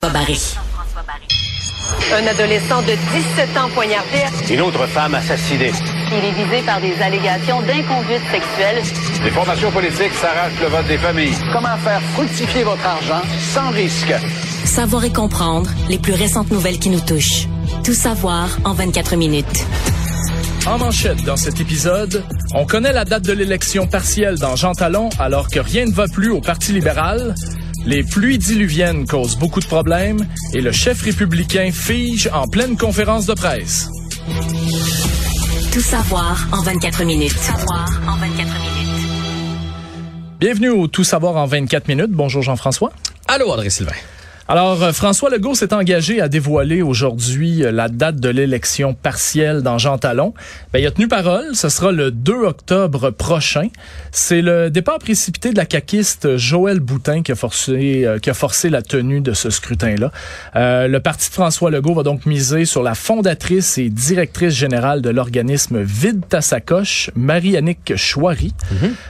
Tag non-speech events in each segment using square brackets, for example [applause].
Barry. Un adolescent de 17 ans poignardé. Une autre femme assassinée. Il est visé par des allégations d'inconduite sexuelle. Les formations politiques s'arrachent le vote des familles. Comment faire fructifier votre argent sans risque? Savoir et comprendre les plus récentes nouvelles qui nous touchent. Tout savoir en 24 minutes. En manchette dans cet épisode, on connaît la date de l'élection partielle dans Jean Talon alors que rien ne va plus au Parti libéral. Les pluies diluviennes causent beaucoup de problèmes et le chef républicain fige en pleine conférence de presse. Tout savoir en 24 minutes. Savoir en 24 minutes. Bienvenue au Tout savoir en 24 minutes. Bonjour Jean-François. Allô, André Sylvain. Alors, euh, François Legault s'est engagé à dévoiler aujourd'hui euh, la date de l'élection partielle dans Jean Talon. Ben, il a tenu parole. Ce sera le 2 octobre prochain. C'est le départ précipité de la caquiste Joël Boutin qui a forcé, euh, qui a forcé la tenue de ce scrutin-là. Euh, le parti de François Legault va donc miser sur la fondatrice et directrice générale de l'organisme Vide ta sacoche, Marie-Annick Chouari.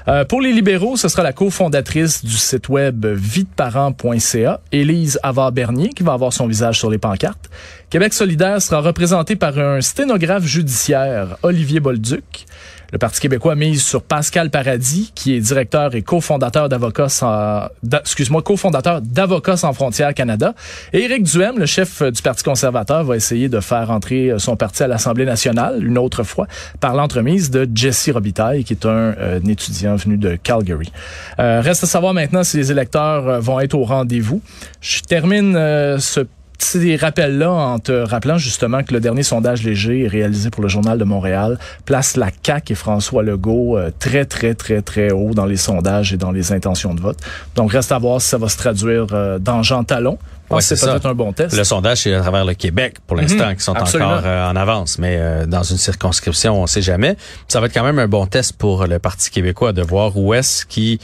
Euh, pour les libéraux, ce sera la cofondatrice du site web videparents.ca, Élise Havard-Bernier, qui va avoir son visage sur les pancartes. Québec solidaire sera représenté par un sténographe judiciaire, Olivier Bolduc. Le Parti québécois mise sur Pascal Paradis, qui est directeur et cofondateur d'Avocats sans, excuse-moi, cofondateur d'Avocats sans frontières Canada. Et Éric Duhem, le chef du Parti conservateur, va essayer de faire entrer son parti à l'Assemblée nationale, une autre fois, par l'entremise de Jesse Robitaille, qui est un, euh, un étudiant venu de Calgary. Euh, reste à savoir maintenant si les électeurs euh, vont être au rendez-vous. Je termine euh, ce petit rappel-là en te rappelant justement que le dernier sondage léger réalisé pour le Journal de Montréal place la CAQ et François Legault euh, très, très, très, très haut dans les sondages et dans les intentions de vote. Donc, reste à voir si ça va se traduire euh, dans Jean Talon. Ouais, c'est peut-être un bon test. Le sondage, c'est à travers le Québec, pour l'instant, Mhm, qui sont absolument. encore euh, en avance. Mais euh, dans une circonscription, on sait jamais. Ça va être quand même un bon test pour le Parti québécois de voir où est-ce qu'il,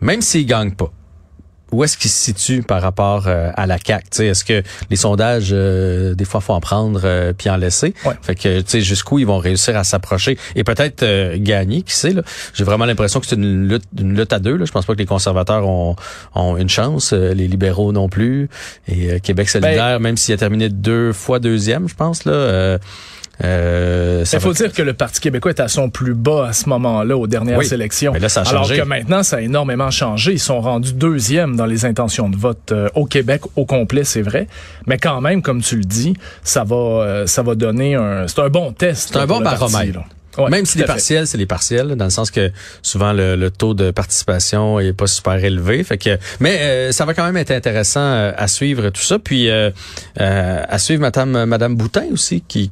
même s'il gagne pas, où est-ce qu'il se situe par rapport euh, à la sais, Est-ce que les sondages, euh, des fois, faut en prendre euh, puis en laisser? Ouais. Fait que, tu sais, jusqu'où ils vont réussir à s'approcher et peut-être euh, gagner, qui sait. là? J'ai vraiment l'impression que c'est une lutte, une lutte à deux. Là. Je pense pas que les conservateurs ont, ont une chance, euh, les libéraux non plus, et euh, Québec solidaire, même s'il a terminé deux fois deuxième, je pense. là. Euh, ça Il faut va- dire que le Parti québécois est à son plus bas à ce moment-là, aux dernières Oui, élections. mais là, ça a Alors que maintenant, ça a énormément changé. Ils sont rendus deuxième dans les intentions de vote euh, au Québec au complet, c'est vrai. Mais quand même, comme tu le dis, ça va, euh, ça va donner un, c'est un bon test. C'est un bon baromètre. Ouais, Même si les partiels, c'est les partiels, là, dans le sens que souvent le, le taux de participation est pas super élevé. Fait que, mais euh, ça va quand même être intéressant euh, à suivre tout ça. Puis euh, euh, à suivre Madame Madame Boutin aussi, qui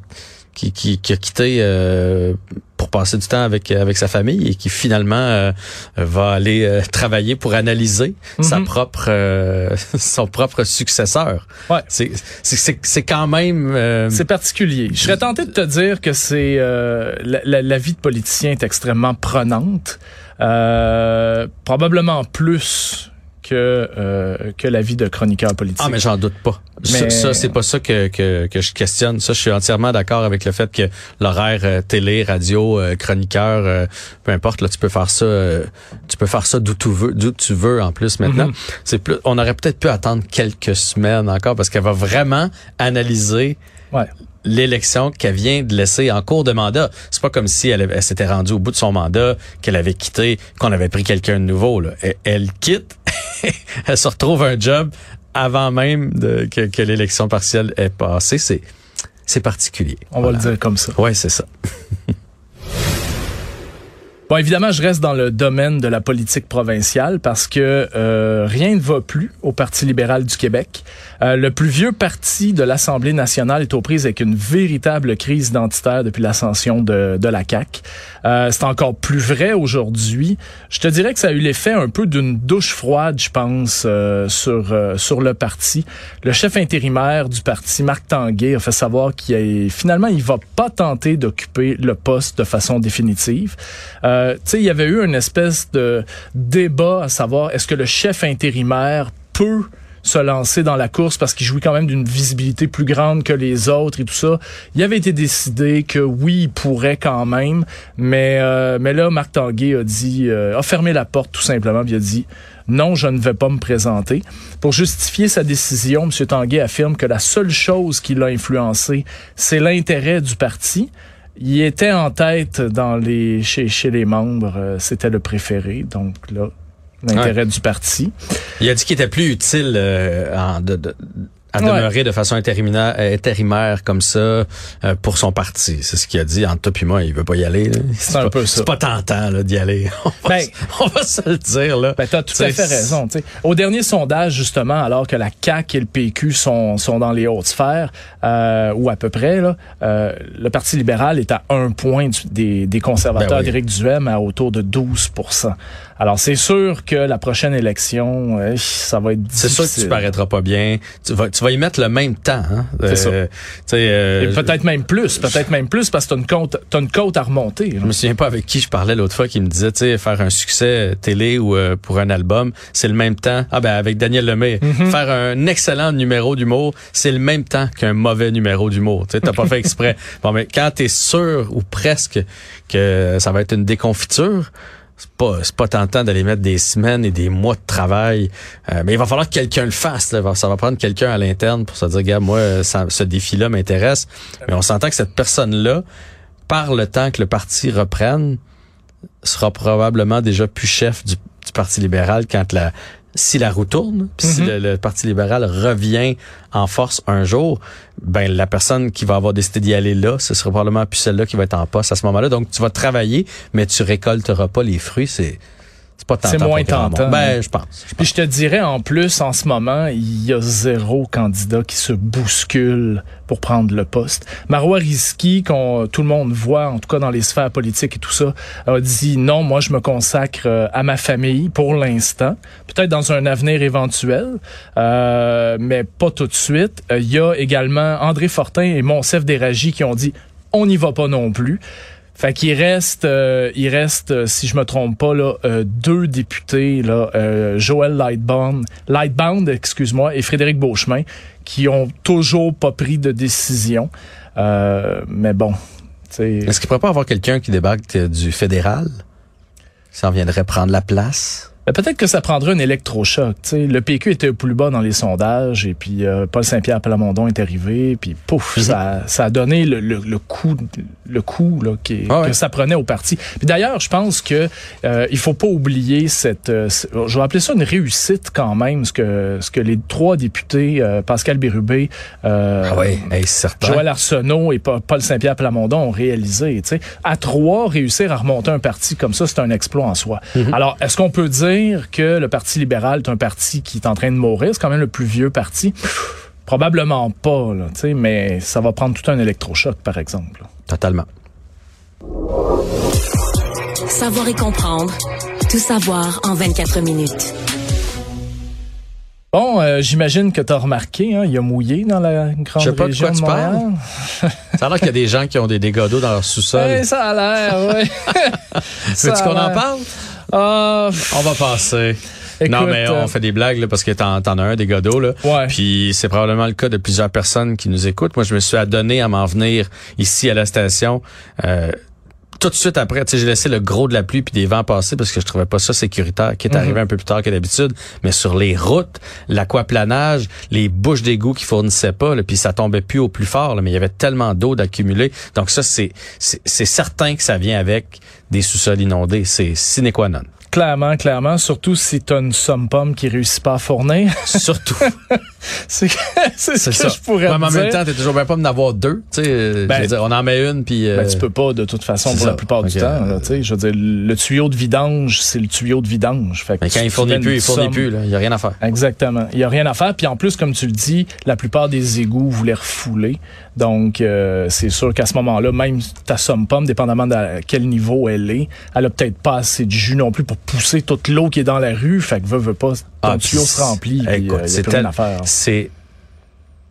qui, qui, qui a quitté euh, pour passer du temps avec avec sa famille et qui finalement euh, va aller euh, travailler pour analyser sa Mhm. propre euh, [laughs] son propre successeur. Ouais. C'est c'est c'est- c'est quand même euh, C'est particulier. Je serais tenté de te dire que c'est euh, la, la- la vie de politicien est extrêmement prenante, euh, probablement plus que euh, que la vie de chroniqueur politique. Ah, mais j'en doute pas. Mais- ça, c'est pas ça que, que, que je questionne. Ça, je suis entièrement d'accord avec le fait que l'horaire euh, télé, radio, euh, chroniqueur, euh, peu importe, là, tu peux faire ça, euh, tu peux faire ça d'où tu veux, d'où tu veux en plus maintenant. Mhm. C'est plus, on aurait peut-être pu attendre quelques semaines encore parce qu'elle va vraiment analyser Ouais. l'élection qu'elle vient de laisser en cours de mandat. C'est pas comme si elle, s'était rendue au bout de son mandat, qu'elle avait quitté, qu'on avait pris quelqu'un de nouveau. Là. Elle, elle quitte, [laughs] elle se retrouve un job avant même de, que, que l'élection partielle est passée. C'est c'est particulier. On va le dire comme ça. Ouais, c'est ça. [laughs] Bon, évidemment, je reste dans le domaine de la politique provinciale parce que euh, rien ne va plus au Parti libéral du Québec. Euh, le plus vieux parti de l'Assemblée nationale est aux prises avec une véritable crise identitaire depuis l'ascension de, de la CAQ. Euh, c'est encore plus vrai aujourd'hui. Je te dirais que ça a eu l'effet un peu d'une douche froide, je pense, euh, sur sur le parti. Le chef intérimaire du parti, Marc Tanguay, a fait savoir qu'il a- finalement il va pas tenter d'occuper le poste de façon définitive. Tu sais, il y avait eu une espèce de débat à savoir est-ce que le chef intérimaire peut se lancer dans la course parce qu'il jouit quand même d'une visibilité plus grande que les autres et tout ça. Il avait été décidé que oui, il pourrait quand même, mais euh, mais là, Marc Tanguay a dit, euh, a fermé la porte tout simplement, puis il a dit non, je ne vais pas me présenter. Pour justifier sa décision, M. Tanguay affirme que la seule chose qui l'a influencé, c'est l'intérêt du parti. Il était en tête dans les chez, chez les membres, euh, c'était le préféré, donc là, l'intérêt du parti. Il a dit qu'il était plus utile euh, en, de, de, à demeurer de façon intérimaire, intérimaire comme ça euh, pour son parti. C'est ce qu'il a dit. Entre toi et moi, il veut pas y aller. C'est un pas, peu ça. C'est pas tentant là, d'y aller. [laughs] On va, Ben, on va se le dire. là. Ben, t'as tout à fait raison. t'sais. Au dernier sondage, justement, alors que la CAQ et le PQ sont, sont dans les hautes sphères, euh, ou à peu près, là, euh, le Parti libéral est à un point du- des, des conservateurs Ben oui. d'Éric Duhem à autour de 12 Alors, c'est sûr que la prochaine élection, euh, ça va être C'est sûr que tu difficile. paraîtras pas bien. Tu vas, tu vas y mettre le même temps. Hein? C'est ça. euh, Et peut-être même plus, peut-être même plus, parce que t'as une côte, t'as une côte à remonter. là. Je me souviens pas avec qui je parlais l'autre fois qui me disait, tu sais, faire un succès télé ou euh, pour un album, c'est le même temps. Ah ben avec Daniel Lemay, Mm-hmm. faire un excellent numéro d'humour, c'est le même temps qu'un mauvais numéro d'humour. Tu t'as pas fait exprès. Bon, mais quand t'es sûr ou presque que ça va être une déconfiture. C'est pas, c'est pas tentant d'aller mettre des semaines et des mois de travail. Euh, mais il va falloir que quelqu'un le fasse. là. Ça va prendre quelqu'un à l'interne pour se dire, gars, moi, ce défi-là m'intéresse. Mais on s'entend que cette personne-là, par le temps que le parti reprenne, sera probablement déjà plus chef du, du Parti libéral quand la si la roue tourne, puis si Mhm. le, le Parti libéral revient en force un jour, ben la personne qui va avoir décidé d'y aller là, ce sera probablement plus celle-là qui va être en poste à ce moment-là. Donc tu vas travailler, mais tu récolteras pas les fruits. C'est c'est pas tentant. C'est moins tentant. Ben je pense. je Puis je te dirais en plus, en ce moment, il y a zéro candidat qui se bouscule pour prendre le poste. Marois Risky, qu'on tout le monde voit, en tout cas dans les sphères politiques et tout ça, a dit non, moi je me consacre euh, à ma famille pour l'instant, peut-être dans un avenir éventuel, euh, mais pas tout de suite. Euh, Il y a également André Fortin et Monsef Déragi qui ont dit on n'y va pas non plus. Fait qu'il reste, euh, il reste, euh, si je me trompe pas, là, euh, deux députés, là, euh, Joël Lightbound, Lightbound, excuse-moi, et Frédéric Beauchemin, qui ont toujours pas pris de décision. Euh, mais bon, Est-ce qu'il pourrait pas avoir quelqu'un qui débarque euh, du fédéral? Ça en viendrait prendre la place? Ben, peut-être que ça prendrait un électrochoc. Tu sais, le PQ était au plus bas dans les sondages, et puis euh, Paul Saint-Pierre Plamondon est arrivé, puis pouf, ça, ça a donné le, le, le coup, le coup là, qui, Ah ouais. que ça prenait au parti. Puis d'ailleurs, je pense que euh, il faut pas oublier cette, euh, je vais appeler ça une réussite quand même, ce que ce que les trois députés, euh, Pascal Bérubé, Ah hey. Joël Arsenault et Pa- Paul Saint-Pierre Plamondon ont réalisé. À trois, réussir à remonter un parti comme ça, c'est un exploit en soi. Mhm. Alors, est-ce qu'on peut dire que le Parti libéral est un parti qui est en train de mourir? C'est quand même le plus vieux parti. Probablement pas, là, tu sais, mais ça va prendre tout un électrochoc, par exemple. Totalement. Savoir et comprendre. Tout savoir en 24 minutes. Bon, euh, j'imagine que tu as remarqué, hein, il y a mouillé dans la grande Je sais pas de quoi tu Montréal. [laughs] Ça a l'air qu'il y a des gens qui ont des dégâts d'eau dans leur sous-sol. [laughs] Ouais, ça a l'air, oui. [laughs] Veux-tu qu'on en parle? Ah, On va passer. Écoute, non, mais euh, on fait des blagues là, parce que t'en, t'en as un des godots, là. Ouais. Puis c'est probablement le cas de plusieurs personnes qui nous écoutent. Moi, je me suis adonné à m'en venir ici à la station. Euh, tout de suite après, j'ai laissé le gros de la pluie puis des vents passer parce que je trouvais pas ça sécuritaire, qui est Mhm. arrivé un peu plus tard que d'habitude. Mais sur les routes, l'aquaplanage, les bouches d'égout qui fournissaient pas, là, puis ça tombait plus au plus fort, là, mais il y avait tellement d'eau d'accumuler. Donc ça, c'est, c'est certain que ça vient avec des sous-sols inondés. C'est sine qua non. Clairement, clairement, surtout si tu as une somme pomme qui réussit pas à fournir. [laughs] Surtout. [laughs] c'est ce que ça. je pourrais Ouais, mais en dire. même temps, t'es toujours bien pas d'en avoir deux. Tu sais, euh, Ben, je veux dire, on en met une puis. euh, Ben, tu peux pas de toute façon pour ça. la plupart du temps. là, tu sais. je veux dire, le tuyau de vidange, c'est le tuyau de vidange. Fait que Mais quand tu il fournit plus, il fournit somme- plus. Là. Il y a rien à faire. Exactement. Il y a rien à faire. Puis en plus, comme tu le dis, la plupart des égouts voulaient refouler. Donc, euh, c'est sûr qu'à ce moment-là, même ta somme pomme, dépendamment de quel niveau elle est, elle a peut-être pas assez de jus non plus pour pousser toute l'eau qui est dans la rue. Fait que veut, veut pas, ton Ah, tuyau se remplit. euh, c'est. C'est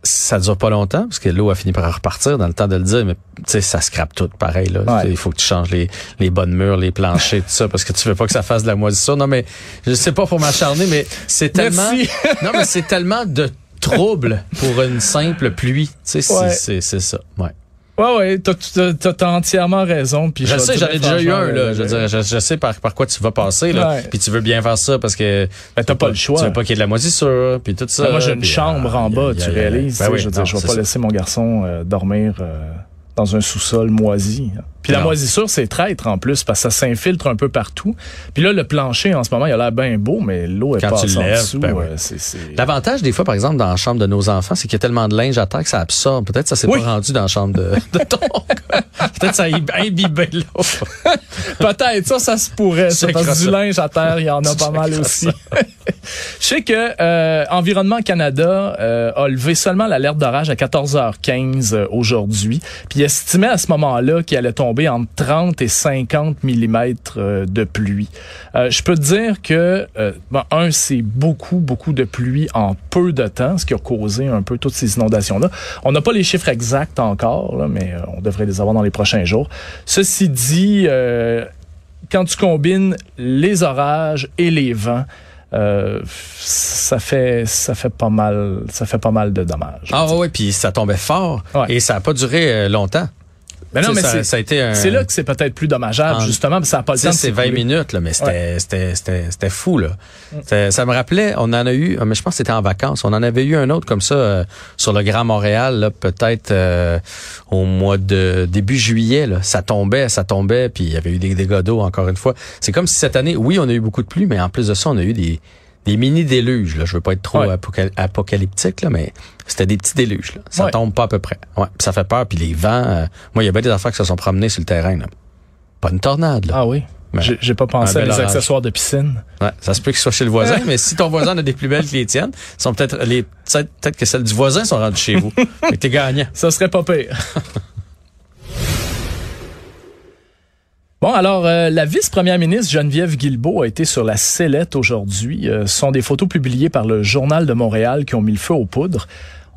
ça dure pas longtemps parce que l'eau a fini par repartir dans le temps de le dire mais tu sais ça scrape tout pareil là Ouais. il faut que tu changes les les bonnes murs les planchers tout ça parce que tu veux pas que ça fasse de la moisissure non mais je sais pas pour m'acharner mais c'est tellement Merci. non mais c'est tellement de trouble pour une simple pluie tu sais c'est- Ouais. c'est c'est ça ouais Ouais, ouais, t'as, t'as, t'as entièrement raison. Puis Je vais sais, j'en ai déjà eu un, là. euh, Je veux dire, je, je sais par, par quoi tu vas passer, là. Ouais. Puis tu veux bien faire ça parce que. Ben, t'as pas le choix. Tu veux pas qu'il y ait de la moisissure, puis tout ça. Ben, moi, j'ai une puis, chambre ah, en bas, y tu y réalises. Ben oui, je veux dire, je vais pas ça. laisser mon garçon euh, dormir euh, dans un sous-sol moisi. Puis la moisissure, c'est traître en plus parce que ça s'infiltre un peu partout. Puis là, le plancher, en ce moment, il a l'air bien beau, mais l'eau est Quand pas tu en dessous. ben oui. euh. L'avantage, des fois, par exemple, dans la chambre de nos enfants, c'est qu'il y a tellement de linge à terre que ça absorbe. Peut-être que ça s'est Oui. pas rendu dans la chambre de, [laughs] de ton. Peut-être que ça a imbibé l'eau. [laughs] Peut-être, ça, ça se pourrait. Ça, parce que crossant. du linge à terre, il y en a [laughs] pas mal aussi. Je sais que euh, Environnement Canada euh, a levé seulement l'alerte d'orage à 14h15 euh, aujourd'hui, puis il estimait à ce moment-là qu'il allait tomber entre 30 et 50 mm de pluie. Euh, je peux te dire que, euh, bon, un, c'est beaucoup, beaucoup de pluie en peu de temps, ce qui a causé un peu toutes ces inondations-là. On n'a pas les chiffres exacts encore, là, mais euh, on devrait les avoir dans les prochains jours. Ceci dit, euh, quand tu combines les orages et les vents, euh, ça fait ça fait pas mal ça fait pas mal de dommages. Ah oui, puis ça tombait fort. Ouais. Et ça a pas duré euh, longtemps. Mais non, mais ça, c'est ça a été un. c'est là que c'est peut-être plus dommageable En- justement parce que ça n'a pas le temps c'est 20 s'écouler. minutes, là, mais c'était c'était c'était c'était fou là. C'était- Ça me rappelait, on en a eu, mais je pense que c'était en vacances. On en avait eu un autre comme ça euh, sur le Grand Montréal, là, peut-être euh, au mois de début juillet. Là. Ça tombait, ça tombait, puis il y avait eu des dégâts d'eau encore une fois. C'est comme si cette année, oui, on a eu beaucoup de pluie, mais en plus de ça, on a eu des des mini déluges. Là. Je veux pas être trop Ouais. apocalyptique là, mais c'était des petits déluges. Là. Ça Ouais. tombe pas à peu près. Ouais, puis ça fait peur. Puis les vents, euh, moi, il y a bien des affaires qui se sont promenées sur le terrain. Là. Pas une tornade. Là. Ah oui. J'ai pas pensé à les accessoires de piscine. Ouais, ça se peut qu'il soit chez le voisin, mais si ton voisin a des plus belles que les tiennes, sont peut-être les peut-être peut-être que celles du voisin sont rendues chez vous. [laughs] Mais t'es gagnant. Ça serait pas pire. [laughs] Bon, alors, euh, la vice-première ministre Geneviève Guilbeault a été sur la sellette aujourd'hui. Euh, ce sont des photos publiées par le Journal de Montréal qui ont mis le feu aux poudres.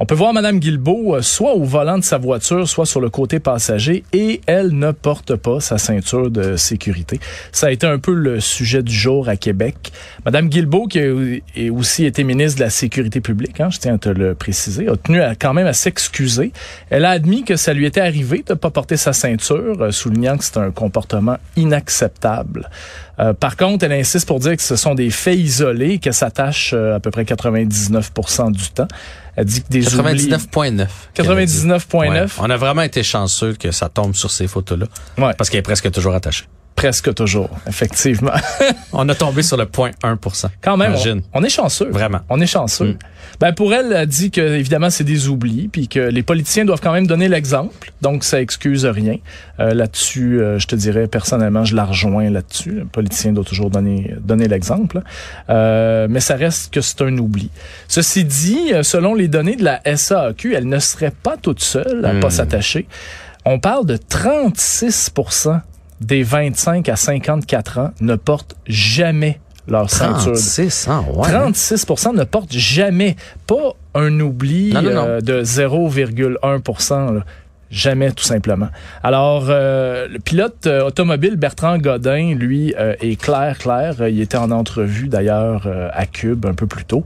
On peut voir Madame Guilbeault euh, soit au volant de sa voiture, soit sur le côté passager, et elle ne porte pas sa ceinture de sécurité. Ça a été un peu le sujet du jour à Québec. Madame Guilbeault, qui a aussi été ministre de la Sécurité publique, hein, je tiens à te le préciser, a tenu quand même à s'excuser. Elle a admis que ça lui était arrivé de ne pas porter sa ceinture, euh, soulignant que c'est un comportement inacceptable. Euh, par contre, elle insiste pour dire que ce sont des faits isolés, que ça tâche euh, à peu près 99% du temps. Elle dit que des oublis... 99.9. qu'elle a dit. 99.9. Ouais. On a vraiment été chanceux que ça tombe sur ces photos-là. Ouais. Parce qu'elle est presque toujours attachée. Presque toujours, effectivement. [laughs] On a tombé sur le 0.1% Quand même, on, on est chanceux. Vraiment. On est chanceux. Mm. Ben pour elle, elle dit que évidemment c'est des oublis, puis que les politiciens doivent quand même donner l'exemple. Donc ça excuse rien. Euh, là-dessus, euh, je te dirais personnellement, je la rejoins là-dessus. Le politicien doit toujours donner donner l'exemple. Euh, mais ça reste que c'est un oubli. Ceci dit, selon les données de la SAQ, elle ne serait pas toute seule à Mm. pas s'attacher. On parle de 36 des 25 à 54 ans ne portent jamais leur ceinture. 36, hein, ouais. 36 ne portent jamais. Pas un oubli Non, non, non. euh, de 0,1 là. Jamais, tout simplement. Alors, euh, le pilote euh, automobile Bertrand Godin, lui, euh, est clair, clair. Euh, Il était en entrevue, d'ailleurs, euh, à Cube un peu plus tôt.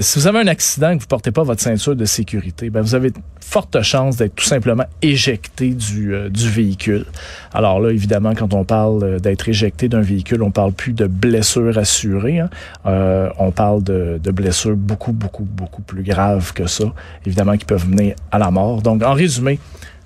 Si vous avez un accident et que vous portez pas votre ceinture de sécurité, ben, vous avez de fortes chances d'être tout simplement éjecté du, du véhicule. Alors là, évidemment, quand on parle d'être éjecté d'un véhicule, on parle plus de blessures assurées. hein. On parle de, de blessures beaucoup, beaucoup, beaucoup plus graves que ça, évidemment, qui peuvent mener à la mort. Donc, en résumé,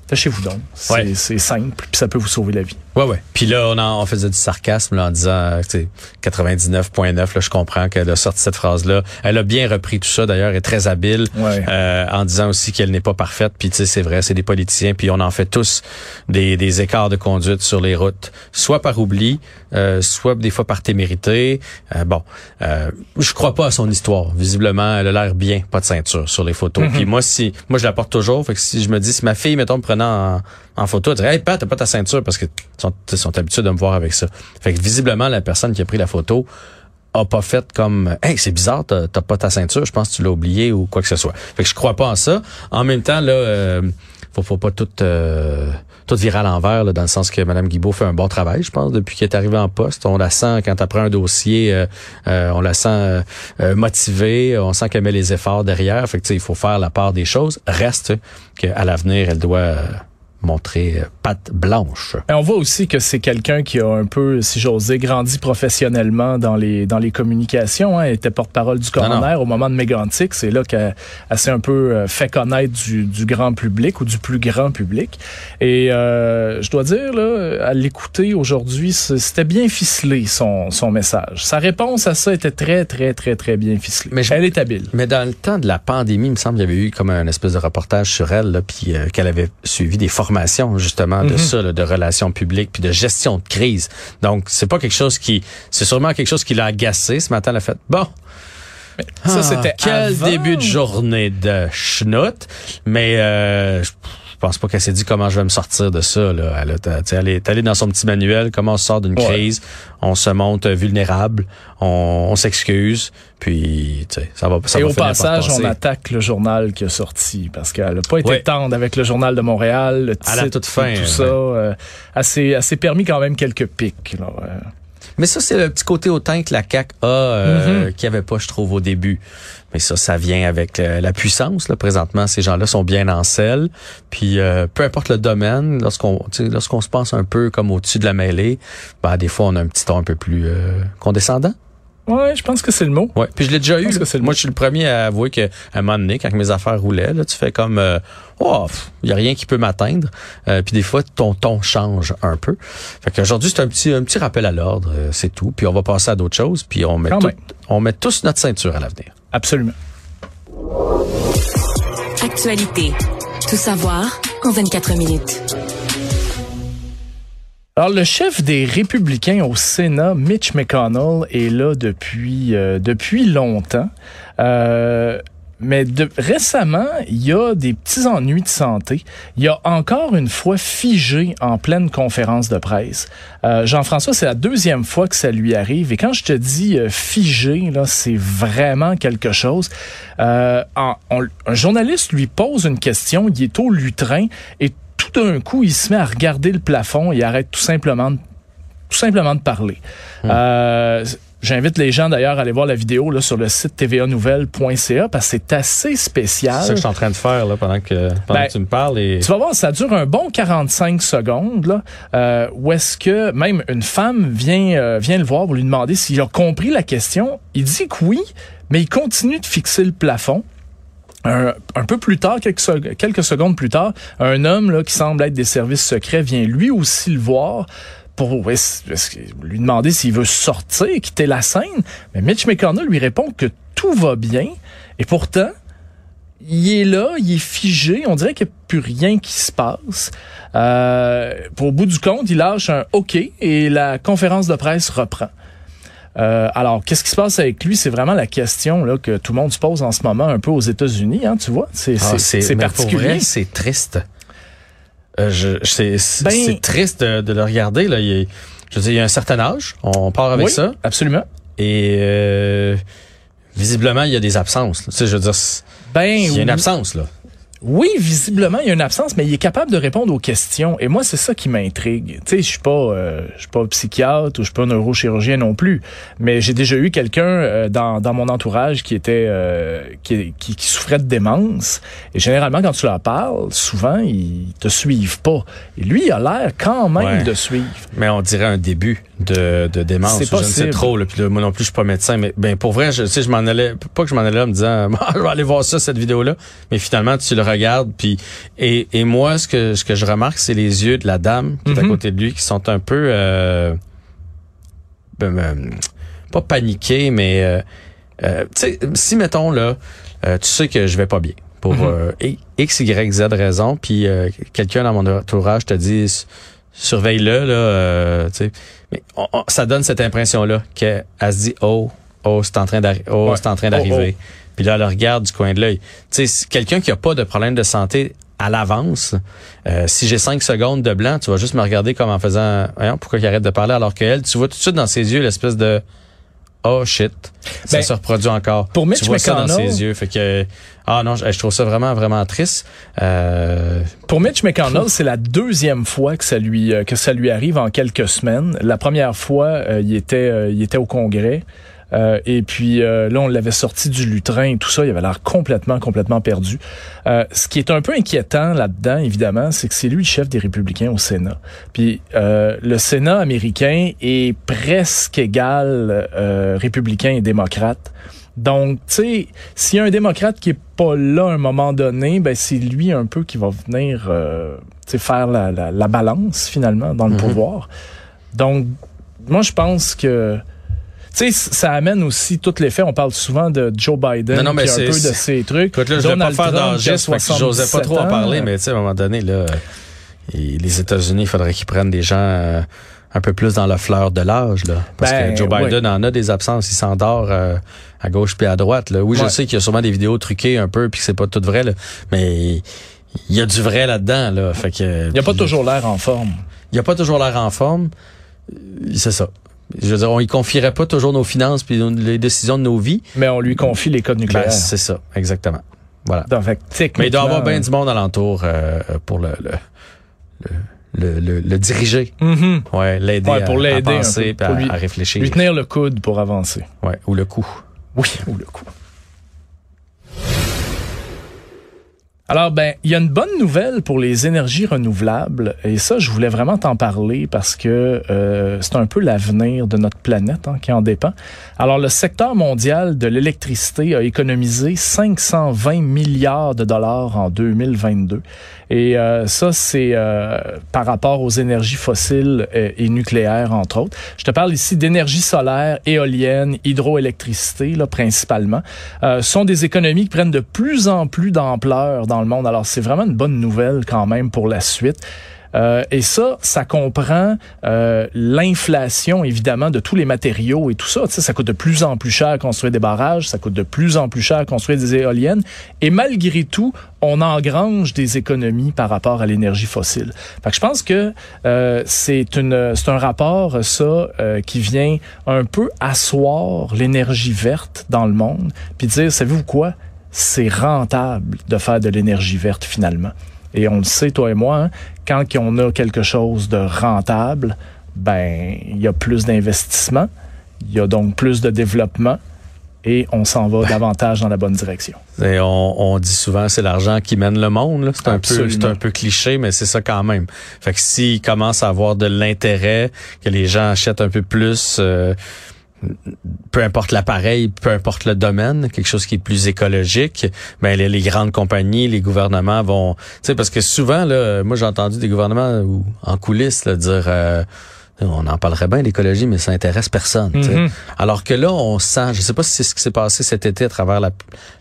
Tâchez-vous donc. C'est Ouais. simple, puis ça peut vous sauver la vie. Ouais, ouais. Puis là, on, en, on faisait du sarcasme là, en disant, euh, tu sais, 99.9, là, je comprends qu'elle a sorti cette phrase-là. Elle a bien repris tout ça, d'ailleurs, est très habile, Ouais. euh, en disant aussi qu'elle n'est pas parfaite. Puis tu sais, c'est vrai, c'est des politiciens, puis on en fait tous des, des écarts de conduite sur les routes, soit par oubli, euh, soit des fois par témérité. Euh, bon, euh, je crois pas à son histoire. Visiblement, elle a l'air bien, pas de ceinture sur les photos. Puis moi, si, moi, je la porte toujours. Fait que si je me dis, si ma fille, mettons, me prenant en, en photo, elle dirait, hey, Pat, t'as pas ta ceinture parce que sont, sont habitués de me voir avec ça. Fait que visiblement, la personne qui a pris la photo a pas fait comme, hey, c'est bizarre, t'as pas ta ceinture, je pense que tu l'as oublié ou quoi que ce soit. Fait que je crois pas en ça. En même temps, là, euh, faut, faut pas tout, euh, tout virer à l'envers, dans le sens que Mme Guibault fait un bon travail, je pense, depuis qu'elle est arrivée en poste. On la sent quand elle prend un dossier, euh, euh, on la sent euh, euh, motivée, on sent qu'elle met les efforts derrière. Fait que, il faut faire la part des choses. Reste qu'à l'avenir, elle doit euh, montrer euh, patte blanche. Et on voit aussi que c'est quelqu'un qui a un peu, si j'ose dire, grandi professionnellement dans les dans les communications. Hein. Elle était porte-parole du coroner au moment de Mégantic. C'est là qu'elle s'est un peu euh, fait connaître du, du, grand public ou du plus grand public. Et euh, je dois dire, là, à l'écouter aujourd'hui, c'était bien ficelé son, son message. Sa réponse à ça était très, très, très, très bien ficelée. Mais elle est habile. Mais dans le temps de la pandémie, il me semble qu'il y avait eu comme un espèce de reportage sur elle, là, puis euh, qu'elle avait suivi des formations justement de mhm. ça, là, de relations publiques, puis de gestion de crise. Donc, c'est pas quelque chose qui... C'est sûrement quelque chose qui l'a agacé. Ce matin, elle a fait, bon... ça, c'était ah, quel début de journée de schnout. Mais euh, je pense pas qu'elle s'est dit comment je vais me sortir de ça. Là. Elle, elle est allée dans son petit manuel, comment on sort d'une crise, on se monte vulnérable, on, on s'excuse, puis ça va ça Et au passage, on attaque le journal qui a sorti, parce qu'elle n'a pas été tendre avec le journal de Montréal, le titre, à la toute fin, tout ça. Euh, elle, s'est, permis quand même quelques pics. Là, mais ça, c'est le petit côté autant que la CAQ a, euh, mm-hmm. qu'il n'y avait pas, je trouve, au début. Mais ça, ça vient avec euh, la puissance. Là, présentement, ces gens-là sont bien en selle. Puis, euh, peu importe le domaine, lorsqu'on lorsqu'on se pense un peu comme au-dessus de la mêlée, ben, des fois, on a un petit ton un peu plus euh, condescendant. Ouais, je pense que c'est le mot. Ouais. Puis je l'ai déjà eu. Moi, je suis le premier à avouer qu'à un moment donné, quand mes affaires roulaient, là, tu fais comme euh, oh, il y a rien qui peut m'atteindre. Euh, puis des fois, ton ton change un peu. Fait qu'aujourd'hui, c'est un petit un petit rappel à l'ordre, euh, c'est tout. Puis on va passer à d'autres choses. Puis on met tout, on met tous notre ceinture à l'avenir. Absolument. Actualité. Tout savoir en 24 minutes. Alors, le chef des républicains au Sénat, Mitch McConnell, est là depuis, euh, depuis longtemps. Euh, mais de, récemment, il y a des petits ennuis de santé. Il a encore une fois figé en pleine conférence de presse. Euh, Jean-François, c'est la deuxième fois que ça lui arrive. Et quand je te dis figé, là, c'est vraiment quelque chose. un journaliste lui pose une question, il est au lutrin et tout d'un coup, il se met à regarder le plafond et arrête tout simplement de, tout simplement de parler. Hmm. Euh, J'invite les gens d'ailleurs à aller voir la vidéo là, sur le site tvanouvelle.ca parce que c'est assez spécial. C'est ça que je suis en train de faire là, pendant, que, pendant ben, que tu me parles. Et... Tu vas voir, ça dure un bon 45 secondes là, euh, où est-ce que même une femme vient, euh, vient le voir pour lui demander s'il a compris la question. Il dit que oui, mais il continue de fixer le plafond. Un, peu plus tard, quelques, secondes plus tard, un homme là, qui semble être des services secrets vient lui aussi le voir pour lui demander s'il veut sortir, quitter la scène. Mais Mitch McConnell lui répond que tout va bien. Et pourtant, il est là, il est figé. On dirait qu'il n'y a plus rien qui se passe. Euh, pour au bout du compte, il lâche un OK et la conférence de presse reprend. Euh, alors, qu'est-ce qui se passe avec lui? C'est vraiment la question là, que tout le monde se pose en ce moment un peu aux États-Unis, hein, tu vois? C'est ah, particulier. C'est triste. Euh, c'est ben, triste de, le regarder. Là. Il, je veux dire, il y a un certain âge. On part avec ça. Absolument. Et euh, visiblement, il y a des absences. Tu sais, je veux dire, ben, il y a une absence là. Oui, visiblement, il y a une absence, mais il est capable de répondre aux questions. Et moi, c'est ça qui m'intrigue. Tu sais, je suis pas, euh, je suis pas psychiatre ou je suis pas neurochirurgien non plus, mais j'ai déjà eu quelqu'un euh, dans, dans mon entourage qui était, euh, qui, qui, souffrait de démence. Et généralement, quand tu leur parles, souvent ils te suivent pas. Et lui, il a l'air quand même de suivre. Mais on dirait un début de, de démence. C'est je ne trop. Là, puis moi non plus, je suis pas médecin, mais ben pour vrai, je sais, je m'en allais, pas que je m'en allais en me disant, [laughs] je vais aller voir ça cette vidéo là, mais finalement tu le regarde puis et, et moi ce que ce que je remarque c'est les yeux de la dame qui est à mhm. côté de lui qui sont un peu euh, ben, ben, pas paniqués mais euh, euh, tu sais si mettons là tu sais que je vais pas bien pour mhm. x y z raison puis quelqu'un dans mon entourage te dit surveille-le là tu sais mais ça donne cette impression là qu'elle se dit oh oh c'est en train d'arriver oh c'est en train d'arriver oh, oh. Puis là, elle regarde du coin de l'œil. Tu sais, quelqu'un qui a pas de problème de santé à l'avance, euh, si j'ai cinq secondes de blanc, tu vas juste me regarder comme en faisant, voyons, pourquoi il arrête de parler alors qu'elle, tu vois tout de suite dans ses yeux l'espèce de oh shit, ça ben, se reproduit encore. Pour Mitch tu vois ça dans ses yeux, fait que ah non, je, trouve ça vraiment vraiment triste. Euh, pour Mitch McConnell, c'est la deuxième fois que ça lui euh, que ça lui arrive en quelques semaines. La première fois, il était il était au Congrès. Euh, et puis euh, là, on l'avait sorti du lutrin et tout ça. Il avait l'air complètement, complètement perdu. Euh, ce qui est un peu inquiétant là-dedans, évidemment, c'est que c'est lui le chef des républicains au Sénat. Puis le Sénat américain est presque égal républicain et démocrate. Donc, tu sais, s'il y a un démocrate qui est pas là à un moment donné, ben c'est lui un peu qui va venir euh, faire la, la, la, balance finalement dans le mhm. pouvoir. Donc, moi je pense que sais, ça amène aussi tout l'effet. On parle souvent de Joe Biden, non, non, mais un peu de ses trucs. Écoute, là, je vais pas faire d'enregistre, j'osais pas trop en parler, mais tu sais, à un moment donné, là, les États-Unis, il faudrait qu'ils prennent des gens euh, un peu plus dans la fleur de l'âge, là. Parce que ben, Joe Biden en a des absences, il s'endort euh, à gauche puis à droite. Là. Oui, je sais qu'il y a sûrement des vidéos truquées un peu puis que c'est pas tout vrai, là, mais il y a du vrai là-dedans. Là. Fait que, il n'y a pas toujours l'air en forme. Il n'y a pas toujours l'air en forme. C'est ça. Je veux dire, on y confierait pas toujours nos finances puis les décisions de nos vies. Mais on lui confie les codes nucléaires. Ben, c'est ça, exactement. Voilà. Donc, Mais il doit y avoir bien du monde alentour euh, pour le, le, le le, le, diriger. Mm-hmm. Ouais, l'aider pour à, à, penser, peu, à, à, réfléchir. Lui tenir le coude pour avancer. Ouais, ou le cou. Oui, ou le coup. Alors, ben, il y a une bonne nouvelle pour les énergies renouvelables, et ça, je voulais vraiment t'en parler parce que euh, c'est un peu l'avenir de notre planète hein, qui en dépend. Alors, le secteur mondial de l'électricité a économisé 520 milliards de dollars en 2022, et euh, ça, c'est euh, par rapport aux énergies fossiles et nucléaires, entre autres. Je te parle ici d'énergie solaire, éolienne, hydroélectricité, là, principalement. Ce sont des économies qui prennent de plus en plus d'ampleur dans le monde. Alors, c'est vraiment une bonne nouvelle quand même pour la suite. Euh, et ça, ça comprend euh, l'inflation, évidemment, de tous les matériaux et tout ça. Tu ça coûte de plus en plus cher à construire des barrages, ça coûte de plus en plus cher à construire des éoliennes. Et malgré tout, on engrange des économies par rapport à l'énergie fossile. Fait que je pense que euh, c'est c'est un rapport ça euh, qui vient un peu asseoir l'énergie verte dans le monde, puis dire savez-vous quoi? C'est rentable de faire de l'énergie verte finalement. Et on le sait, toi et moi, hein, quand on a quelque chose de rentable, ben il y a plus d'investissement, il y a donc plus de développement et on s'en va [laughs] davantage dans la bonne direction. Et on, dit souvent c'est l'argent qui mène le monde. C'est un peu c'est un peu cliché, mais c'est ça quand même. Fait que s'il commence à avoir de l'intérêt, que les gens achètent un peu plus. Euh, peu importe l'appareil, peu importe le domaine, quelque chose qui est plus écologique, ben les, grandes compagnies, les gouvernements vont, tu sais, parce que souvent là, moi j'ai entendu des gouvernements ou en coulisses dire euh, on en parlerait bien l'écologie, mais ça intéresse personne. Mm-hmm. Alors que là, on sent, je sais pas si c'est ce qui s'est passé cet été à travers la,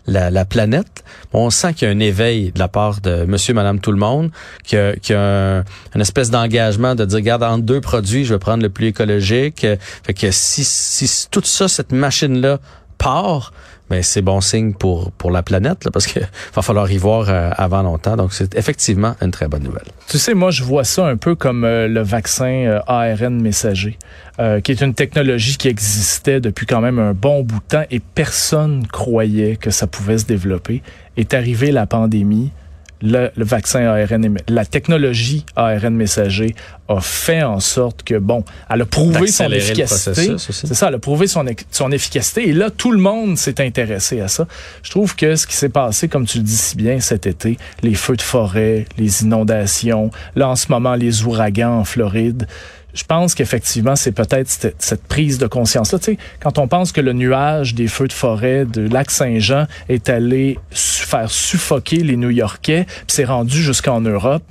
la, la planète, on sent qu'il y a un éveil de la part de Monsieur, Madame, tout le monde, qu'il y a, une espèce d'engagement de dire, regarde, entre deux produits, je vais prendre le plus écologique. Fait que si, si tout ça, cette machine-là part, mais c'est bon signe pour pour la planète parce que [laughs] va falloir y voir euh, avant longtemps. Donc c'est effectivement une très bonne nouvelle. Tu sais, moi je vois ça un peu comme euh, le vaccin euh, ARN messager, qui est une technologie qui existait depuis quand même un bon bout de temps et personne croyait que ça pouvait se développer. Est arrivée la pandémie le, vaccin ARN, la technologie ARN messager a fait en sorte que, bon, elle a prouvé son efficacité. C'est ça, elle a prouvé son, son efficacité. Et là, tout le monde s'est intéressé à ça. Je trouve que ce qui s'est passé, comme tu le dis si bien cet été, les feux de forêt, les inondations, là, en ce moment, les ouragans en Floride, je pense qu'effectivement, c'est peut-être cette, prise de conscience-là. Tu sais, quand on pense que le nuage des feux de forêt de lac Saint-Jean est allé faire suffoquer les New-Yorkais, puis c'est rendu jusqu'en Europe,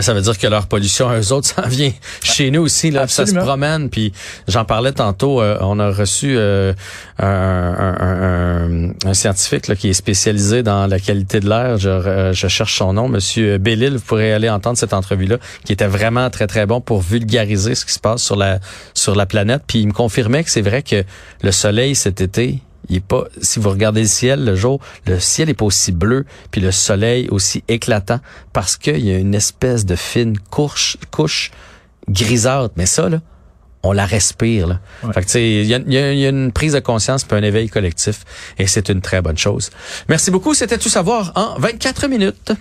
ben, ça veut dire que leur pollution, [laughs] eux autres, ça vient chez nous aussi. Là, ça se promène. Puis j'en parlais tantôt. Euh, on a reçu euh, un, un, un, scientifique là, qui est spécialisé dans la qualité de l'air. Je, euh, je, cherche son nom, Monsieur Bellil. Vous pourrez aller entendre cette entrevue-là, qui était vraiment très très bon pour vulgariser ce qui se passe sur la sur la planète. Puis il me confirmait que c'est vrai que le soleil cet été, il est pas, si vous regardez le ciel le jour, le ciel est pas aussi bleu, puis le soleil aussi éclatant, parce qu'il y a une espèce de fine couche, couche grisâtre. Mais ça, là, on la respire. Là. Fait que, il y a, y a, une prise de conscience puis un éveil collectif, et c'est une très bonne chose. Merci beaucoup. C'était tout savoir en 24 minutes.